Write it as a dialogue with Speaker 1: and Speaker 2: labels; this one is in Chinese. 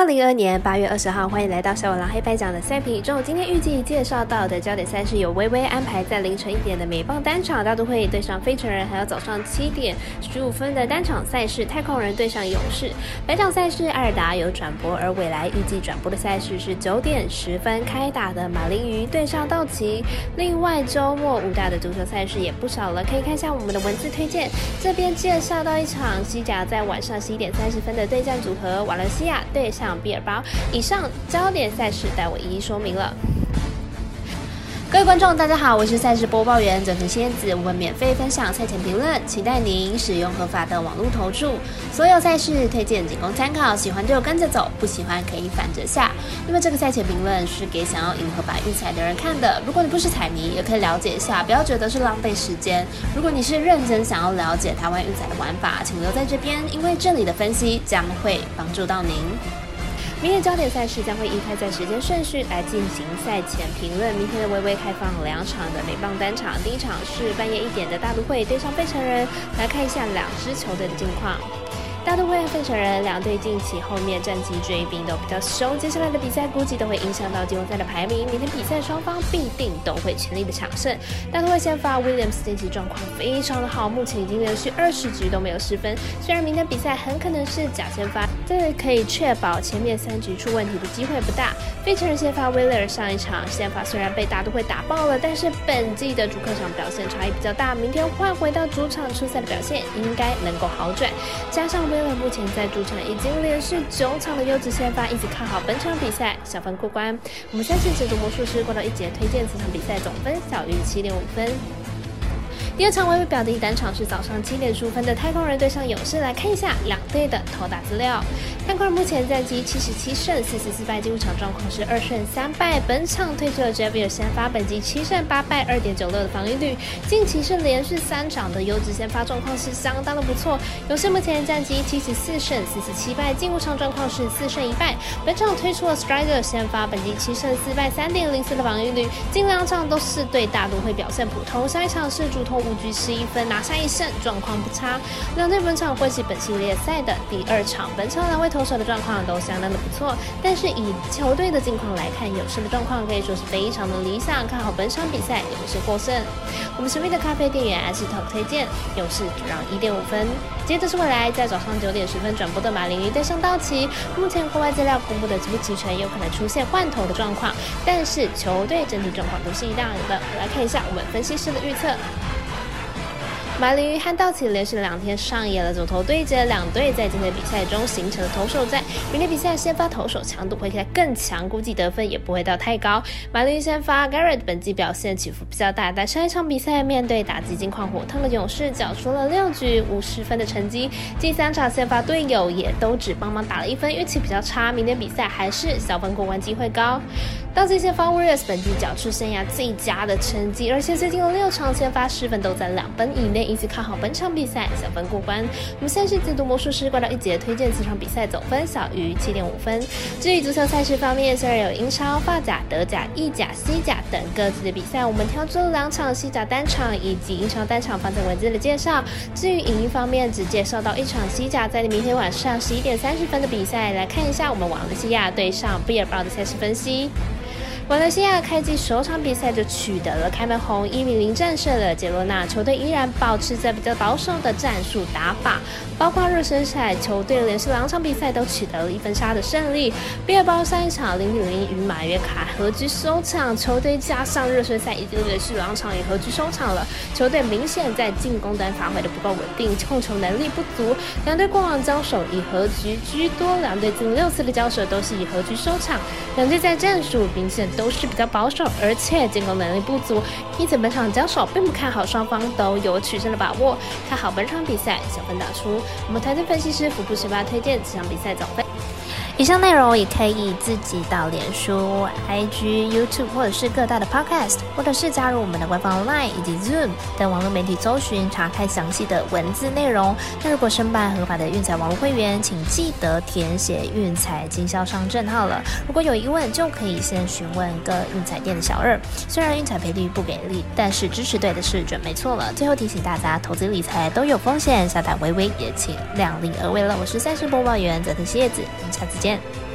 Speaker 1: 二零二二年八月二十号，欢迎来到小五郎黑白奖的赛评宇宙。今天预计介绍到的焦点赛事有微微安排在凌晨一点的美棒单场，大都会对上费城人，还有早上七点十五分的单场赛事太空人对上勇士。本场赛事艾尔达有转播，而未来预计转播的赛事是九点十分开打的马林鱼对上道奇。另外周末五大的足球赛事也不少了，可以看一下我们的文字推荐。这边介绍到一场西甲在晚上十一点三十分的对战组合，瓦伦西亚对。上比尔包，以上焦点赛事带我一一说明了。各位观众，大家好，我是赛事播报员整藤仙子，我们免费分享赛前评论，期待您使用合法的网络投注。所有赛事推荐仅供参考，喜欢就跟着走，不喜欢可以反着下。因为这个赛前评论是给想要赢合法运彩的人看的，如果你不是彩迷，也可以了解一下，不要觉得是浪费时间。如果你是认真想要了解台湾运彩的玩法，请留在这边，因为这里的分析将会帮助到您。明天焦点赛事将会依开在时间顺序来进行赛前评论。明天的微微开放两场的美棒单场，第一场是半夜一点的大都会对上费城人，来看一下两支球队的近况。大都会和费城人两队近期后面战绩追兵都比较凶，接下来的比赛估计都会影响到季后赛的排名。明天比赛双方必定都会全力的抢胜。大都会先发 Williams 近期状况非常的好，目前已经连续二十局都没有失分。虽然明天比赛很可能是假先发，但可以确保前面三局出问题的机会不大。费城人先发 Willer 上一场先发虽然被大都会打爆了，但是本季的主客场表现差异比较大，明天换回到主场出赛的表现应该能够好转，加上。威廉目前在主场已经连续九场的优质先发，一直看好本场比赛小分过关。我们相信解读魔术师过到一节推荐，这场比赛总分小于七点五分。第二场微微表的一单场是早上七点十分的太空人对上勇士，来看一下两队的投打资料。太空人目前战绩七十七胜四十四败，进入场状况是二胜三败。本场推出了 Javier 先发，本季七胜八败，二点九六的防御率。近期是连续三场的优质先发状况是相当的不错。勇士目前战绩七十四胜四十七败，进入场状况是四胜一败。本场推出了 Strider 先发，本季七胜四败，三点零四的防御率。近两场都是对大都会表现普通，上一场是主投。五局十一分拿下一胜，状况不差。两队本场会是本系列赛的第二场，本场两位投手的状况都相当的不错。但是以球队的近况来看，勇士的状况可以说是非常的理想，看好本场比赛勇士获胜。我们神秘的咖啡店员 S Top 推荐勇士主让一点五分。接着是未来在早上九点十分转播的马林鱼对上道奇。目前国外资料公布的齐不齐全，有可能出现换头的状况，但是球队整体状况都是一样的。来看一下我们分析师的预测。马林鱼和道奇连续两天上演了左投对决，两队在今天比赛中形成了投手战。明天比赛先发投手强度会更强，估计得分也不会到太高。马林鱼先发 Garrett 本季表现起伏比较大，但上一场比赛面对打击金矿火烫的勇士，缴出了六局五十分的成绩。近三场先发队友也都只帮忙打了一分，运气比较差。明天比赛还是小分过关机会高。道奇先发无热本季缴出生涯最佳的成绩，而且最近的六场先发失分都在两分以内。因此看好本场比赛小分过关。我们现在是解读魔术师挂到一节，推荐此场比赛总分小于七点五分。至于足球赛事方面，虽然有英超、法甲、德甲、意甲、西甲等各自的比赛，我们挑出了两场西甲单场以及英超单场放在文字的介绍。至于影音方面，只介绍到一场西甲在明天晚上十一点三十分的比赛，来看一下我们瓦伦西亚对上毕尔包的赛事分析。马来西亚开季首场比赛就取得了开门红，一比零战胜了杰罗纳。球队依然保持着比较保守的战术打法，包括热身赛，球队连续两场比赛都取得了一分差的胜利。毕尔包上一场零比零与马约卡和局收场，球队加上热身赛已经连续两场也和局收场了。球队明显在进攻端发挥的不够稳定，控球能力不足。两队过往交手以和局居多，两队近六次的交手都是以和局收场。两队在战术明显。都是比较保守，而且进攻能力不足，因此本场交手并不看好双方都有取胜的把握，看好本场比赛小分打出。我们团队分析师福布十八推荐这场比赛总分。以上内容也可以自己到脸书、IG、YouTube 或者是各大的 Podcast，或者是加入我们的官方 Line 以及 Zoom 等网络媒体搜寻查看详细的文字内容。那如果申办合法的运彩网络会员，请记得填写运彩经销商证号了。如果有疑问，就可以先询问各运彩店的小二。虽然运彩赔率不给力，但是支持对的是准没错了。最后提醒大家，投资理财都有风险，下单微微也请量力而为了。我是赛事播报员泽藤蝎子，我们下次见。え。